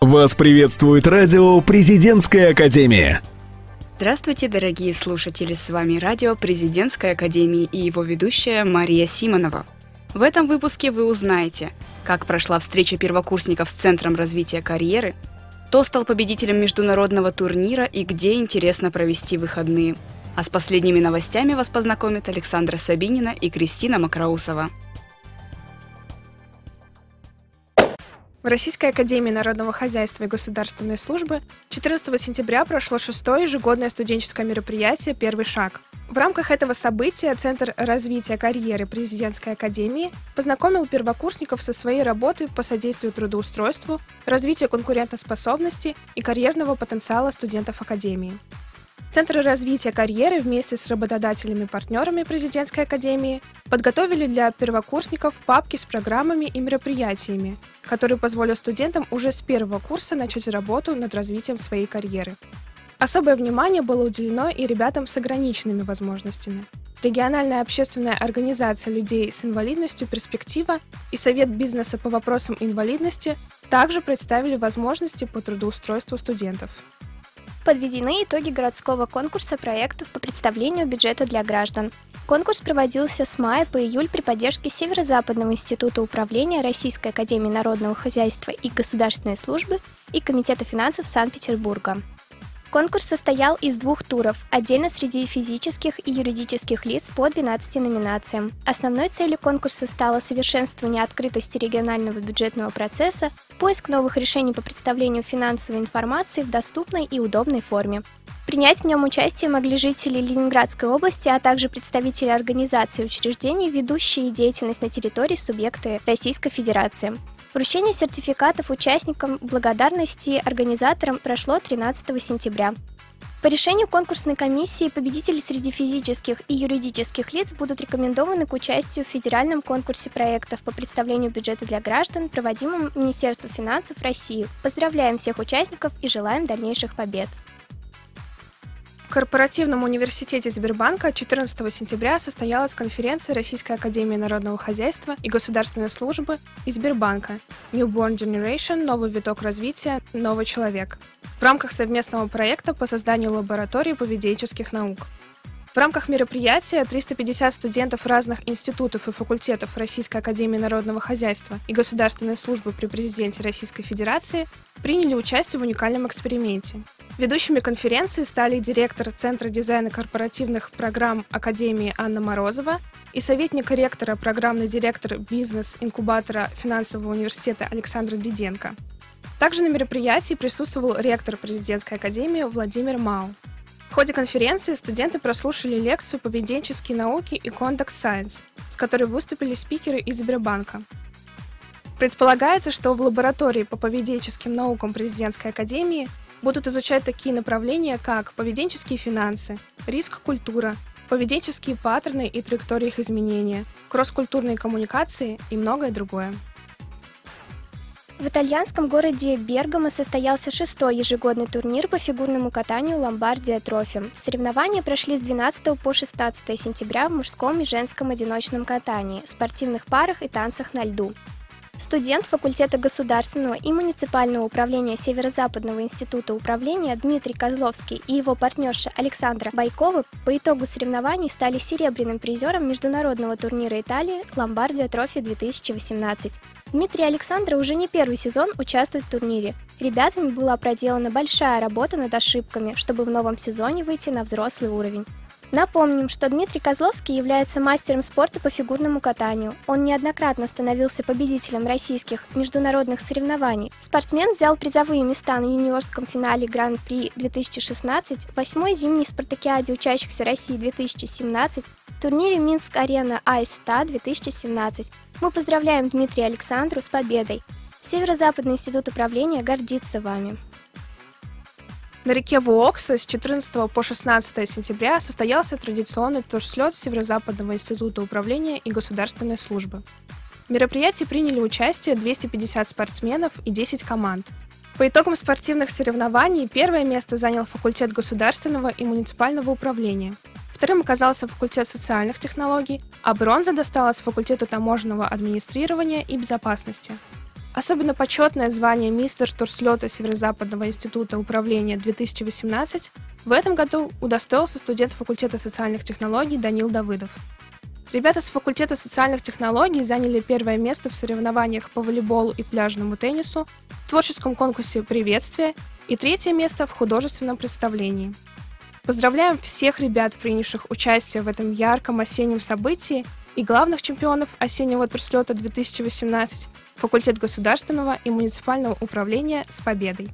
Вас приветствует радио «Президентская академия». Здравствуйте, дорогие слушатели! С вами радио «Президентской академии» и его ведущая Мария Симонова. В этом выпуске вы узнаете, как прошла встреча первокурсников с Центром развития карьеры, кто стал победителем международного турнира и где интересно провести выходные. А с последними новостями вас познакомят Александра Сабинина и Кристина Макроусова. В Российской академии народного хозяйства и государственной службы 14 сентября прошло шестое ежегодное студенческое мероприятие «Первый шаг». В рамках этого события Центр развития карьеры президентской академии познакомил первокурсников со своей работой по содействию трудоустройству, развитию конкурентоспособности и карьерного потенциала студентов академии. Центры развития карьеры вместе с работодателями-партнерами президентской академии подготовили для первокурсников папки с программами и мероприятиями, которые позволят студентам уже с первого курса начать работу над развитием своей карьеры. Особое внимание было уделено и ребятам с ограниченными возможностями. Региональная общественная организация людей с инвалидностью «Перспектива» и Совет бизнеса по вопросам инвалидности также представили возможности по трудоустройству студентов подведены итоги городского конкурса проектов по представлению бюджета для граждан. Конкурс проводился с мая по июль при поддержке Северо-Западного института управления Российской академии народного хозяйства и государственной службы и Комитета финансов Санкт-Петербурга. Конкурс состоял из двух туров, отдельно среди физических и юридических лиц по 12 номинациям. Основной целью конкурса стало совершенствование открытости регионального бюджетного процесса, поиск новых решений по представлению финансовой информации в доступной и удобной форме. Принять в нем участие могли жители Ленинградской области, а также представители организаций и учреждений, ведущие деятельность на территории субъекта Российской Федерации. Вручение сертификатов участникам благодарности организаторам прошло 13 сентября. По решению конкурсной комиссии победители среди физических и юридических лиц будут рекомендованы к участию в федеральном конкурсе проектов по представлению бюджета для граждан, проводимом Министерством финансов России. Поздравляем всех участников и желаем дальнейших побед! В корпоративном университете Сбербанка 14 сентября состоялась конференция Российской академии народного хозяйства и государственной службы и Сбербанка Newborn Generation – новый виток развития, новый человек в рамках совместного проекта по созданию лаборатории поведенческих наук. В рамках мероприятия 350 студентов разных институтов и факультетов Российской Академии Народного Хозяйства и Государственной службы при президенте Российской Федерации приняли участие в уникальном эксперименте. Ведущими конференции стали директор Центра дизайна корпоративных программ Академии Анна Морозова и советник ректора, программный директор бизнес-инкубатора финансового университета Александр Диденко. Также на мероприятии присутствовал ректор президентской академии Владимир Мау. Ходе конференции студенты прослушали лекцию «Поведенческие науки» и «Conduct Science», с которой выступили спикеры из Сбербанка. Предполагается, что в лаборатории по поведенческим наукам президентской академии будут изучать такие направления, как поведенческие финансы, риск-культура, поведенческие паттерны и траектории их изменения, кросс-культурные коммуникации и многое другое. В итальянском городе Бергамо состоялся шестой ежегодный турнир по фигурному катанию «Ломбардия Трофи». Соревнования прошли с 12 по 16 сентября в мужском и женском одиночном катании, спортивных парах и танцах на льду. Студент факультета государственного и муниципального управления Северо-Западного института управления Дмитрий Козловский и его партнерша Александра Байкова по итогу соревнований стали серебряным призером международного турнира Италии «Ломбардия Трофи 2018». Дмитрий Александра уже не первый сезон участвуют в турнире. Ребятами была проделана большая работа над ошибками, чтобы в новом сезоне выйти на взрослый уровень. Напомним, что Дмитрий Козловский является мастером спорта по фигурному катанию. Он неоднократно становился победителем российских международных соревнований. Спортсмен взял призовые места на юниорском финале Гран-при 2016, восьмой зимней спартакиаде учащихся России 2017, турнире Минск-арена Айста 2017. Мы поздравляем Дмитрия Александру с победой. Северо-Западный институт управления гордится вами. На реке Вуокса с 14 по 16 сентября состоялся традиционный турслет Северо-Западного института управления и государственной службы. В мероприятии приняли участие 250 спортсменов и 10 команд. По итогам спортивных соревнований первое место занял факультет государственного и муниципального управления. Вторым оказался факультет социальных технологий, а бронза досталась факультету таможенного администрирования и безопасности. Особенно почетное звание мистер турслета Северо-Западного института управления 2018 в этом году удостоился студент факультета социальных технологий Данил Давыдов. Ребята с факультета социальных технологий заняли первое место в соревнованиях по волейболу и пляжному теннису, в творческом конкурсе «Приветствие» и третье место в художественном представлении. Поздравляем всех ребят, принявших участие в этом ярком осеннем событии и главных чемпионов осеннего турслета 2018 факультет государственного и муниципального управления с победой.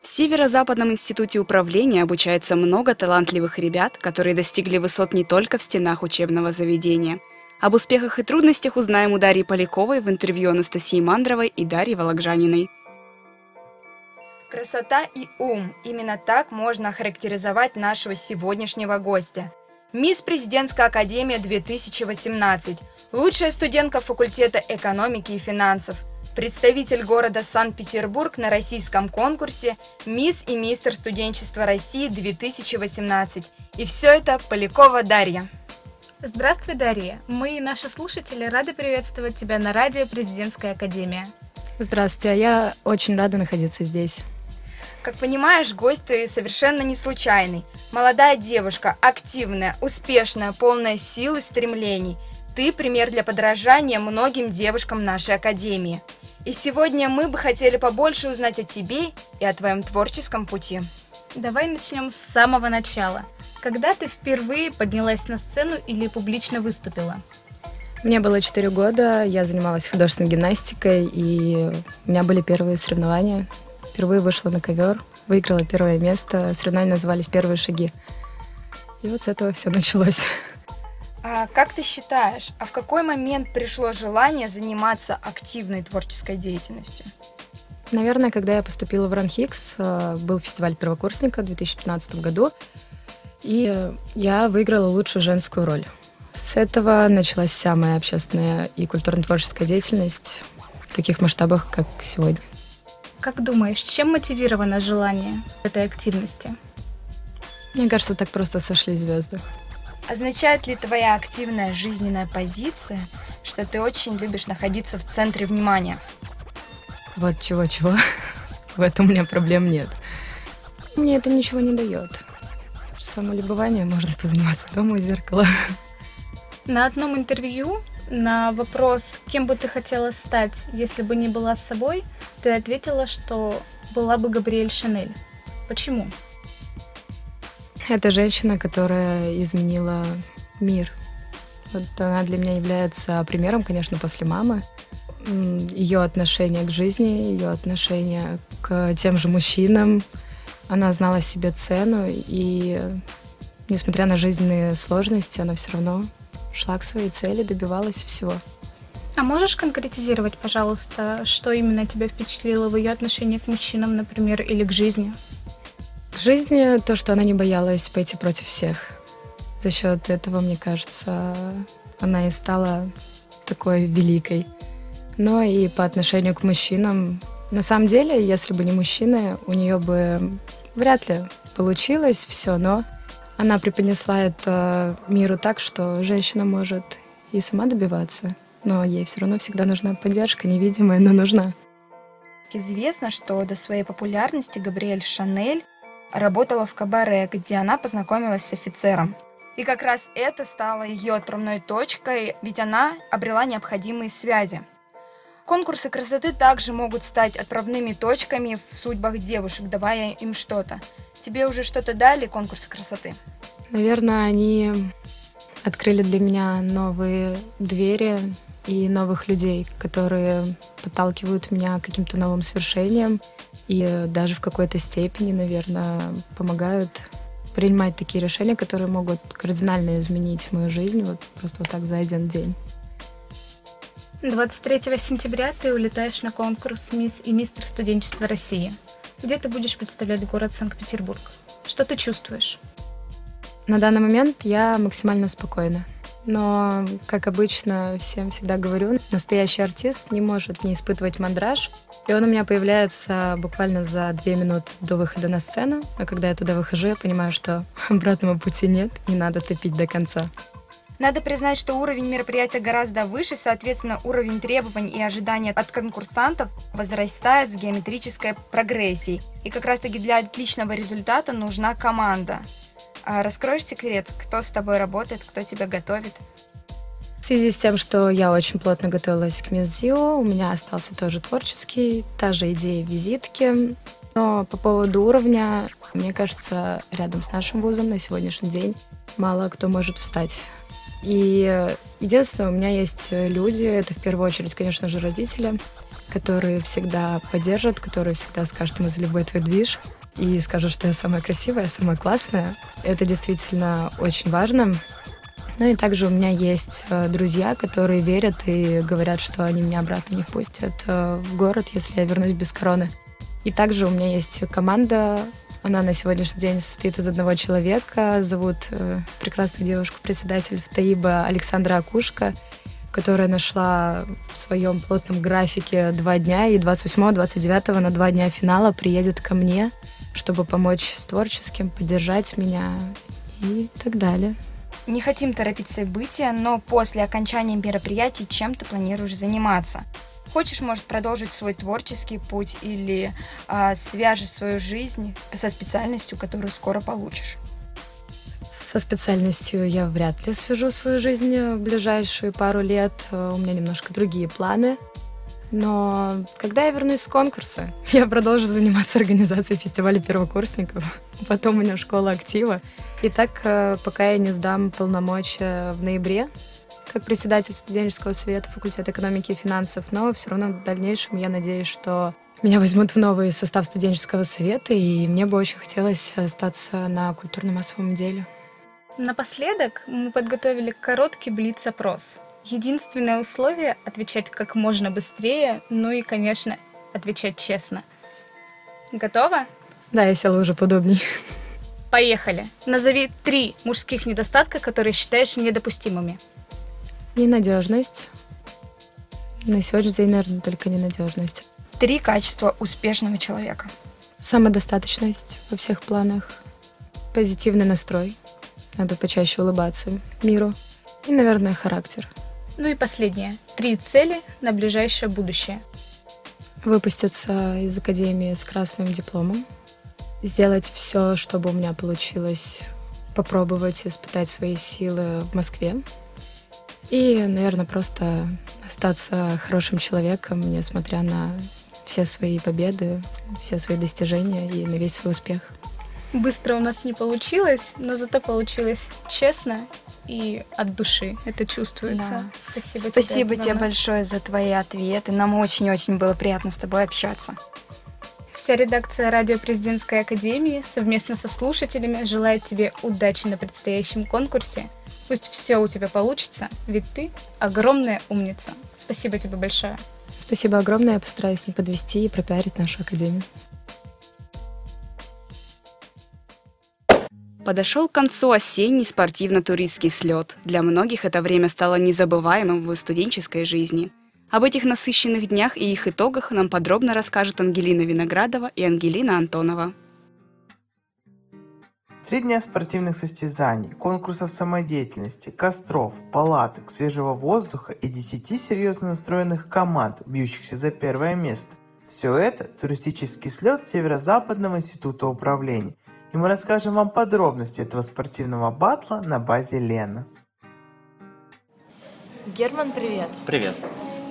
В Северо-Западном институте управления обучается много талантливых ребят, которые достигли высот не только в стенах учебного заведения. Об успехах и трудностях узнаем у Дарьи Поляковой в интервью Анастасии Мандровой и Дарьи Вологжаниной. Красота и ум – именно так можно охарактеризовать нашего сегодняшнего гостя. Мисс Президентская академия 2018, лучшая студентка факультета экономики и финансов, представитель города Санкт-Петербург на российском конкурсе «Мисс и мистер студенчества России 2018». И все это Полякова Дарья. Здравствуй, Дарья. Мы и наши слушатели рады приветствовать тебя на радио Президентская академия. Здравствуйте, а я очень рада находиться здесь. Как понимаешь, гость ты совершенно не случайный. Молодая девушка, активная, успешная, полная сил и стремлений. Ты пример для подражания многим девушкам нашей академии. И сегодня мы бы хотели побольше узнать о тебе и о твоем творческом пути. Давай начнем с самого начала. Когда ты впервые поднялась на сцену или публично выступила? Мне было 4 года, я занималась художественной гимнастикой, и у меня были первые соревнования Впервые вышла на ковер, выиграла первое место. Соревнования назывались «Первые шаги». И вот с этого все началось. А как ты считаешь, а в какой момент пришло желание заниматься активной творческой деятельностью? Наверное, когда я поступила в Ранхикс, э, был фестиваль первокурсника в 2015 году, и я выиграла лучшую женскую роль. С этого началась вся моя общественная и культурно-творческая деятельность в таких масштабах, как сегодня. Как думаешь, чем мотивировано желание этой активности? Мне кажется, так просто сошли звезды. Означает ли твоя активная жизненная позиция, что ты очень любишь находиться в центре внимания? Вот чего-чего. В этом у меня проблем нет. Мне это ничего не дает. Самолюбование можно позаниматься дома у зеркала. На одном интервью на вопрос, кем бы ты хотела стать, если бы не была с собой, ты ответила, что была бы Габриэль Шанель. Почему? Это женщина, которая изменила мир. Вот она для меня является примером, конечно, после мамы. Ее отношение к жизни, ее отношение к тем же мужчинам. Она знала себе цену, и несмотря на жизненные сложности, она все равно шла к своей цели, добивалась всего. А можешь конкретизировать, пожалуйста, что именно тебя впечатлило в ее отношении к мужчинам, например, или к жизни? К жизни то, что она не боялась пойти против всех. За счет этого, мне кажется, она и стала такой великой. Но и по отношению к мужчинам, на самом деле, если бы не мужчины, у нее бы вряд ли получилось все, но она преподнесла это миру так, что женщина может и сама добиваться, но ей все равно всегда нужна поддержка, невидимая, но нужна. Известно, что до своей популярности Габриэль Шанель работала в кабаре, где она познакомилась с офицером. И как раз это стало ее отправной точкой, ведь она обрела необходимые связи. Конкурсы красоты также могут стать отправными точками в судьбах девушек, давая им что-то. Тебе уже что-то дали конкурсы красоты? Наверное, они открыли для меня новые двери и новых людей, которые подталкивают меня к каким-то новым свершениям и даже в какой-то степени, наверное, помогают принимать такие решения, которые могут кардинально изменить мою жизнь вот просто вот так за один день. 23 сентября ты улетаешь на конкурс «Мисс и мистер студенчества России» где ты будешь представлять город Санкт-Петербург. Что ты чувствуешь? На данный момент я максимально спокойна. Но, как обычно, всем всегда говорю, настоящий артист не может не испытывать мандраж. И он у меня появляется буквально за две минуты до выхода на сцену. А когда я туда выхожу, я понимаю, что обратного пути нет, и надо топить до конца. Надо признать, что уровень мероприятия гораздо выше, соответственно, уровень требований и ожиданий от конкурсантов возрастает с геометрической прогрессией. И как раз-таки для отличного результата нужна команда. А раскроешь секрет, кто с тобой работает, кто тебя готовит? В связи с тем, что я очень плотно готовилась к МИЗИО, у меня остался тоже творческий, та же идея визитки. Но по поводу уровня, мне кажется, рядом с нашим вузом на сегодняшний день мало кто может встать. И единственное, у меня есть люди, это в первую очередь, конечно же, родители, которые всегда поддержат, которые всегда скажут, мы за любой твой движ, и скажут, что я самая красивая, самая классная. Это действительно очень важно. Ну и также у меня есть э, друзья, которые верят и говорят, что они меня обратно не впустят э, в город, если я вернусь без короны. И также у меня есть команда, она на сегодняшний день состоит из одного человека, зовут э, прекрасную девушку, председатель Таиба Александра Акушка, которая нашла в своем плотном графике два дня, и 28-29 на два дня финала приедет ко мне, чтобы помочь с творческим, поддержать меня и так далее. Не хотим торопить события, но после окончания мероприятий чем ты планируешь заниматься? Хочешь, может, продолжить свой творческий путь или э, свяжешь свою жизнь со специальностью, которую скоро получишь? Со специальностью я вряд ли свяжу свою жизнь в ближайшие пару лет. У меня немножко другие планы. Но когда я вернусь с конкурса, я продолжу заниматься организацией фестиваля первокурсников. Потом у меня школа актива. И так, э, пока я не сдам полномочия в ноябре, как председатель студенческого совета факультета экономики и финансов, но все равно в дальнейшем я надеюсь, что меня возьмут в новый состав студенческого совета, и мне бы очень хотелось остаться на культурно-массовом деле. Напоследок мы подготовили короткий блиц-опрос. Единственное условие — отвечать как можно быстрее, ну и, конечно, отвечать честно. Готова? Да, я села уже подобней. Поехали. Назови три мужских недостатка, которые считаешь недопустимыми. Ненадежность. На сегодняшний день, наверное, только ненадежность. Три качества успешного человека. Самодостаточность во всех планах. Позитивный настрой. Надо почаще улыбаться миру. И, наверное, характер. Ну и последнее. Три цели на ближайшее будущее. Выпуститься из академии с красным дипломом. Сделать все, чтобы у меня получилось попробовать испытать свои силы в Москве. И, наверное, просто остаться хорошим человеком, несмотря на все свои победы, все свои достижения и на весь свой успех. Быстро у нас не получилось, но зато получилось честно и от души. Это чувствуется. Да. Спасибо, Спасибо тебе, тебе большое за твои ответы. Нам очень-очень было приятно с тобой общаться. Вся редакция Радио Президентской Академии совместно со слушателями желает тебе удачи на предстоящем конкурсе. Пусть все у тебя получится, ведь ты огромная умница. Спасибо тебе большое. Спасибо огромное. Я постараюсь не подвести и пропиарить нашу Академию. Подошел к концу осенний спортивно-туристский слет. Для многих это время стало незабываемым в студенческой жизни. Об этих насыщенных днях и их итогах нам подробно расскажут Ангелина Виноградова и Ангелина Антонова. Три дня спортивных состязаний, конкурсов самодеятельности, костров, палаток, свежего воздуха и десяти серьезно настроенных команд, бьющихся за первое место. Все это – туристический слет Северо-Западного института управления – и мы расскажем вам подробности этого спортивного батла на базе Лена. Герман, привет. Привет.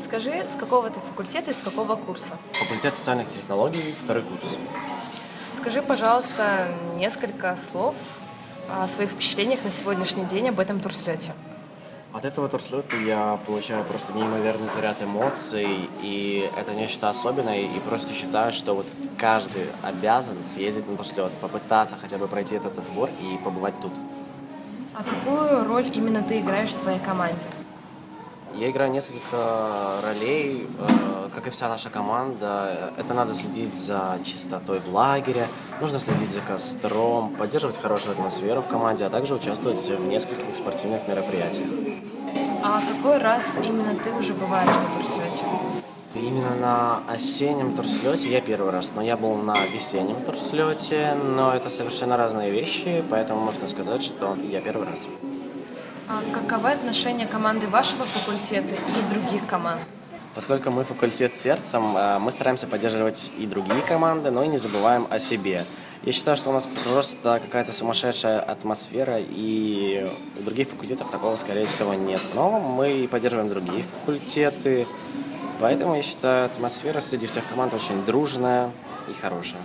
Скажи, с какого ты факультета и с какого курса? Факультет социальных технологий, второй курс. Скажи, пожалуйста, несколько слов о своих впечатлениях на сегодняшний день об этом турслете. От этого турслета я получаю просто неимоверный заряд эмоций, и это нечто особенное, и просто считаю, что вот каждый обязан съездить на турслет, попытаться хотя бы пройти этот отбор и побывать тут. А какую роль именно ты играешь в своей команде? Я играю несколько ролей, э, как и вся наша команда. Это надо следить за чистотой в лагере, нужно следить за костром, поддерживать хорошую атмосферу в команде, а также участвовать в нескольких спортивных мероприятиях. А какой раз именно ты уже бываешь на турслете? Именно на осеннем турслете я первый раз, но я был на весеннем турслете, но это совершенно разные вещи, поэтому можно сказать, что я первый раз. А каковы отношения команды вашего факультета и других команд? Поскольку мы факультет сердцем, э, мы стараемся поддерживать и другие команды, но и не забываем о себе. Я считаю, что у нас просто какая-то сумасшедшая атмосфера, и у других факультетов такого, скорее всего, нет. Но мы поддерживаем другие факультеты, поэтому я считаю, атмосфера среди всех команд очень дружная и хорошая.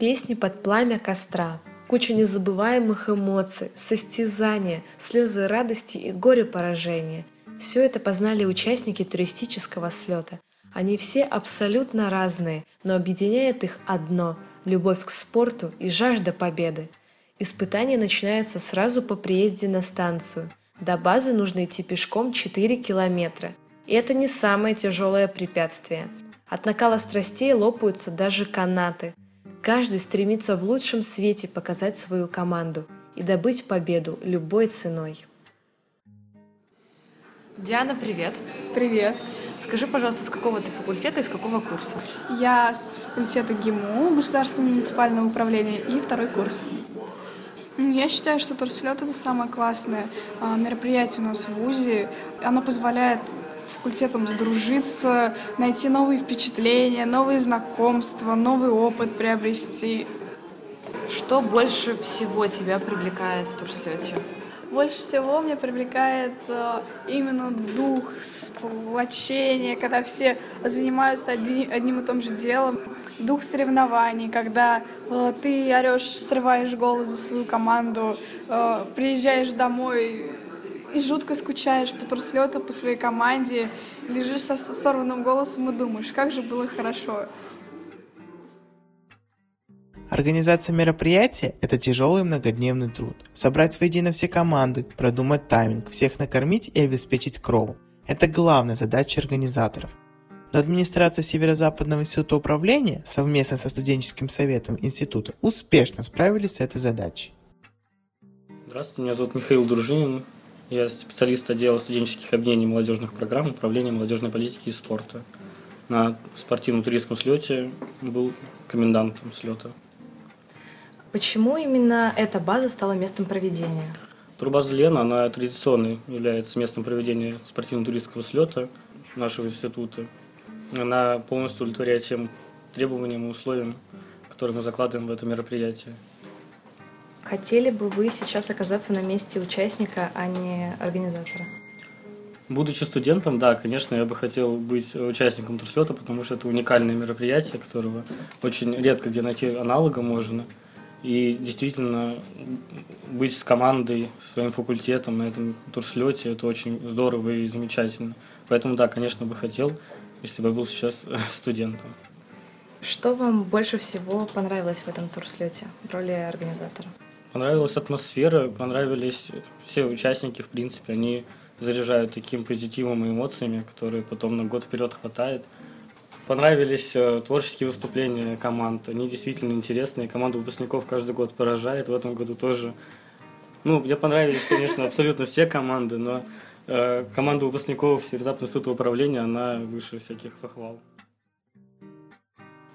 Песни под пламя костра, куча незабываемых эмоций, состязания, слезы радости и горе поражения. Все это познали участники туристического слета. Они все абсолютно разные, но объединяет их одно – любовь к спорту и жажда победы. Испытания начинаются сразу по приезде на станцию. До базы нужно идти пешком 4 километра. И это не самое тяжелое препятствие. От накала страстей лопаются даже канаты. Каждый стремится в лучшем свете показать свою команду и добыть победу любой ценой. Диана, привет. Привет. Скажи, пожалуйста, с какого ты факультета и с какого курса? Я с факультета ГИМУ, Государственного муниципального управления, и второй курс. Я считаю, что турслет — это самое классное а, мероприятие у нас в ВУЗе. Оно позволяет факультетам сдружиться, найти новые впечатления, новые знакомства, новый опыт приобрести. Что больше всего тебя привлекает в турслете? Больше всего меня привлекает э, именно дух сплочения, когда все занимаются одни, одним и том же делом. Дух соревнований, когда э, ты орешь, срываешь голос за свою команду, э, приезжаешь домой и жутко скучаешь по турслету, по своей команде, лежишь со сорванным голосом и думаешь, как же было хорошо. Организация мероприятия – это тяжелый многодневный труд. Собрать воедино все команды, продумать тайминг, всех накормить и обеспечить крову – это главная задача организаторов. Но администрация Северо-Западного института управления совместно со студенческим советом института успешно справились с этой задачей. Здравствуйте, меня зовут Михаил Дружинин. Я специалист отдела студенческих объединений молодежных программ Управления молодежной политики и спорта. На спортивном туристском слете был комендантом слета. Почему именно эта база стала местом проведения? Турбаза Лена, она традиционно является местом проведения спортивно-туристского слета нашего института. Она полностью удовлетворяет тем требованиям и условиям, которые мы закладываем в это мероприятие. Хотели бы вы сейчас оказаться на месте участника, а не организатора? Будучи студентом, да, конечно, я бы хотел быть участником турслета, потому что это уникальное мероприятие, которого очень редко где найти аналога можно – и действительно быть с командой, своим факультетом на этом турслете, это очень здорово и замечательно. Поэтому да, конечно, бы хотел, если бы я был сейчас студентом. Что вам больше всего понравилось в этом турслете в роли организатора? Понравилась атмосфера, понравились все участники, в принципе, они заряжают таким позитивом и эмоциями, которые потом на год вперед хватает. Понравились э, творческие выступления команд. Они действительно интересные. Команда выпускников каждый год поражает. В этом году тоже. Ну, мне понравились, конечно, абсолютно все команды, но э, команда выпускников Северо-Западного института управления, она выше всяких похвал.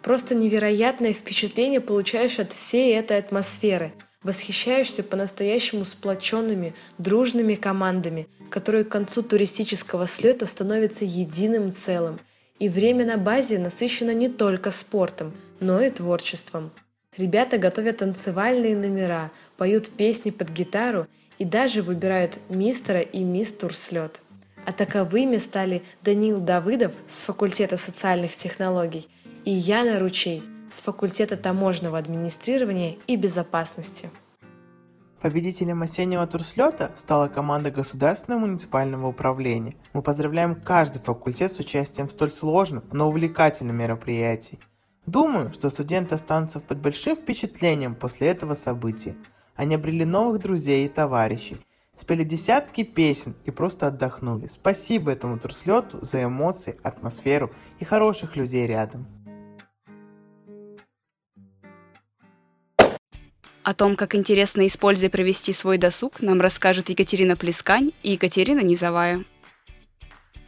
Просто невероятное впечатление получаешь от всей этой атмосферы. Восхищаешься по-настоящему сплоченными, дружными командами, которые к концу туристического слета становятся единым целым – и время на базе насыщено не только спортом, но и творчеством. Ребята готовят танцевальные номера, поют песни под гитару и даже выбирают мистера и мисс Турслет. А таковыми стали Данил Давыдов с факультета социальных технологий и Яна Ручей с факультета таможенного администрирования и безопасности. Победителем осеннего турслета стала команда Государственного муниципального управления. Мы поздравляем каждый факультет с участием в столь сложном, но увлекательном мероприятии. Думаю, что студенты останутся под большим впечатлением после этого события. Они обрели новых друзей и товарищей, спели десятки песен и просто отдохнули. Спасибо этому турслету за эмоции, атмосферу и хороших людей рядом. О том, как интересно и с провести свой досуг, нам расскажут Екатерина Плескань и Екатерина Низовая.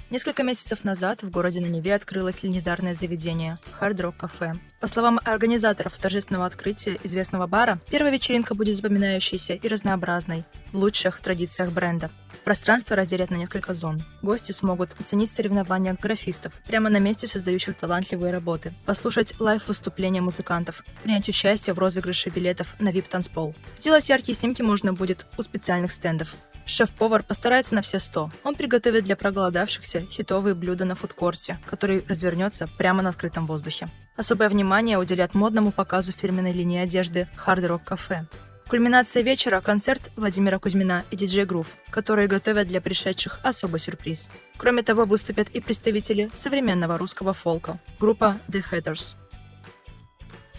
Несколько месяцев назад в городе на Неве открылось легендарное заведение «Hard Rock Cafe». По словам организаторов торжественного открытия известного бара, первая вечеринка будет запоминающейся и разнообразной, в лучших традициях бренда. Пространство разделят на несколько зон. Гости смогут оценить соревнования графистов прямо на месте создающих талантливые работы, послушать лайв-выступления музыкантов, принять участие в розыгрыше билетов на VIP-танцпол. Сделать яркие снимки можно будет у специальных стендов. Шеф-повар постарается на все сто. Он приготовит для проголодавшихся хитовые блюда на фудкорте, который развернется прямо на открытом воздухе. Особое внимание уделят модному показу фирменной линии одежды Hard Rock Cafe. Кульминация вечера – концерт Владимира Кузьмина и диджей Грув, которые готовят для пришедших особый сюрприз. Кроме того, выступят и представители современного русского фолка – группа The Hatters.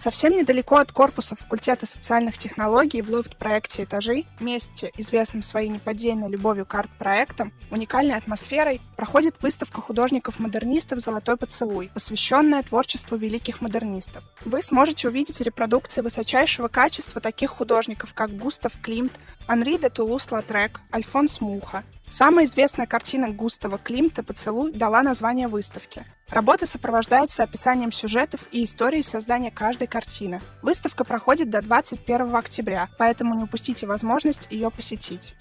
Совсем недалеко от корпуса факультета социальных технологий в лофт-проекте «Этажи», месте, известном своей неподдельной любовью к арт-проектам, уникальной атмосферой, проходит выставка художников-модернистов «Золотой поцелуй», посвященная творчеству великих модернистов. Вы сможете увидеть репродукции высочайшего качества таких художников, как Густав Климт, Анри де Тулус-Латрек, Альфонс Муха, Самая известная картина Густава Климта «Поцелуй» дала название выставке. Работы сопровождаются описанием сюжетов и историей создания каждой картины. Выставка проходит до 21 октября, поэтому не упустите возможность ее посетить.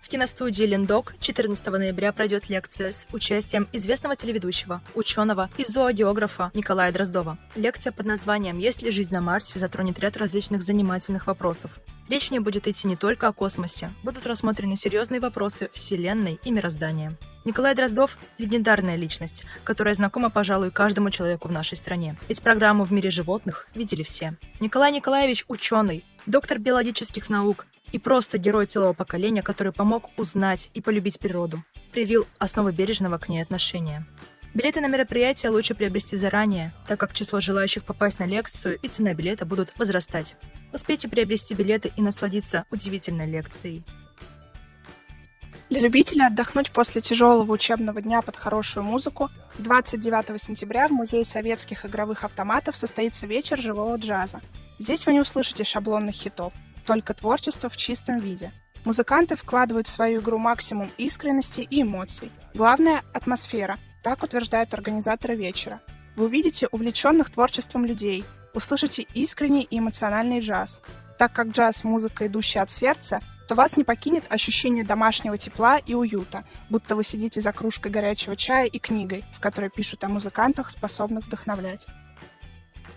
В киностудии «Линдок» 14 ноября пройдет лекция с участием известного телеведущего, ученого и зоогеографа Николая Дроздова. Лекция под названием «Есть ли жизнь на Марсе?» затронет ряд различных занимательных вопросов. Речь в ней будет идти не только о космосе, будут рассмотрены серьезные вопросы Вселенной и мироздания. Николай Дроздов – легендарная личность, которая знакома, пожалуй, каждому человеку в нашей стране. Ведь программу «В мире животных» видели все. Николай Николаевич – ученый, доктор биологических наук, и просто герой целого поколения, который помог узнать и полюбить природу, привил основы бережного к ней отношения. Билеты на мероприятие лучше приобрести заранее, так как число желающих попасть на лекцию и цена билета будут возрастать. Успейте приобрести билеты и насладиться удивительной лекцией. Для любителей отдохнуть после тяжелого учебного дня под хорошую музыку 29 сентября в Музее советских игровых автоматов состоится вечер живого джаза. Здесь вы не услышите шаблонных хитов, только творчество в чистом виде. Музыканты вкладывают в свою игру максимум искренности и эмоций. Главное — атмосфера, так утверждают организаторы вечера. Вы увидите увлеченных творчеством людей, услышите искренний и эмоциональный джаз. Так как джаз — музыка, идущая от сердца, то вас не покинет ощущение домашнего тепла и уюта, будто вы сидите за кружкой горячего чая и книгой, в которой пишут о музыкантах, способных вдохновлять.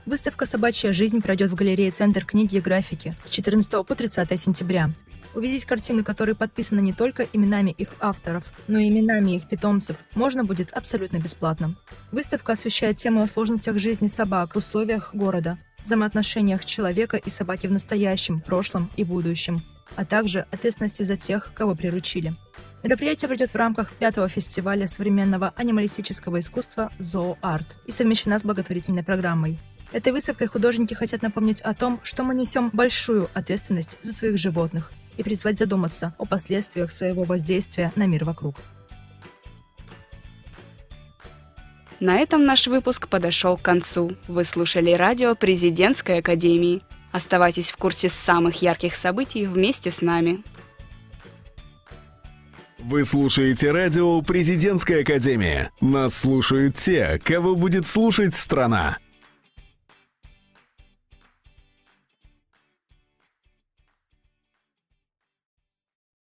Выставка «Собачья жизнь» пройдет в галерее «Центр книги и графики» с 14 по 30 сентября. Увидеть картины, которые подписаны не только именами их авторов, но и именами их питомцев, можно будет абсолютно бесплатно. Выставка освещает тему о сложностях жизни собак в условиях города, взаимоотношениях человека и собаки в настоящем, прошлом и будущем, а также ответственности за тех, кого приручили. Мероприятие пройдет в рамках пятого фестиваля современного анималистического искусства «Зооарт» и совмещена с благотворительной программой. Этой выставкой художники хотят напомнить о том, что мы несем большую ответственность за своих животных и призвать задуматься о последствиях своего воздействия на мир вокруг. На этом наш выпуск подошел к концу. Вы слушали радио Президентской Академии. Оставайтесь в курсе самых ярких событий вместе с нами. Вы слушаете радио Президентская Академия. Нас слушают те, кого будет слушать страна.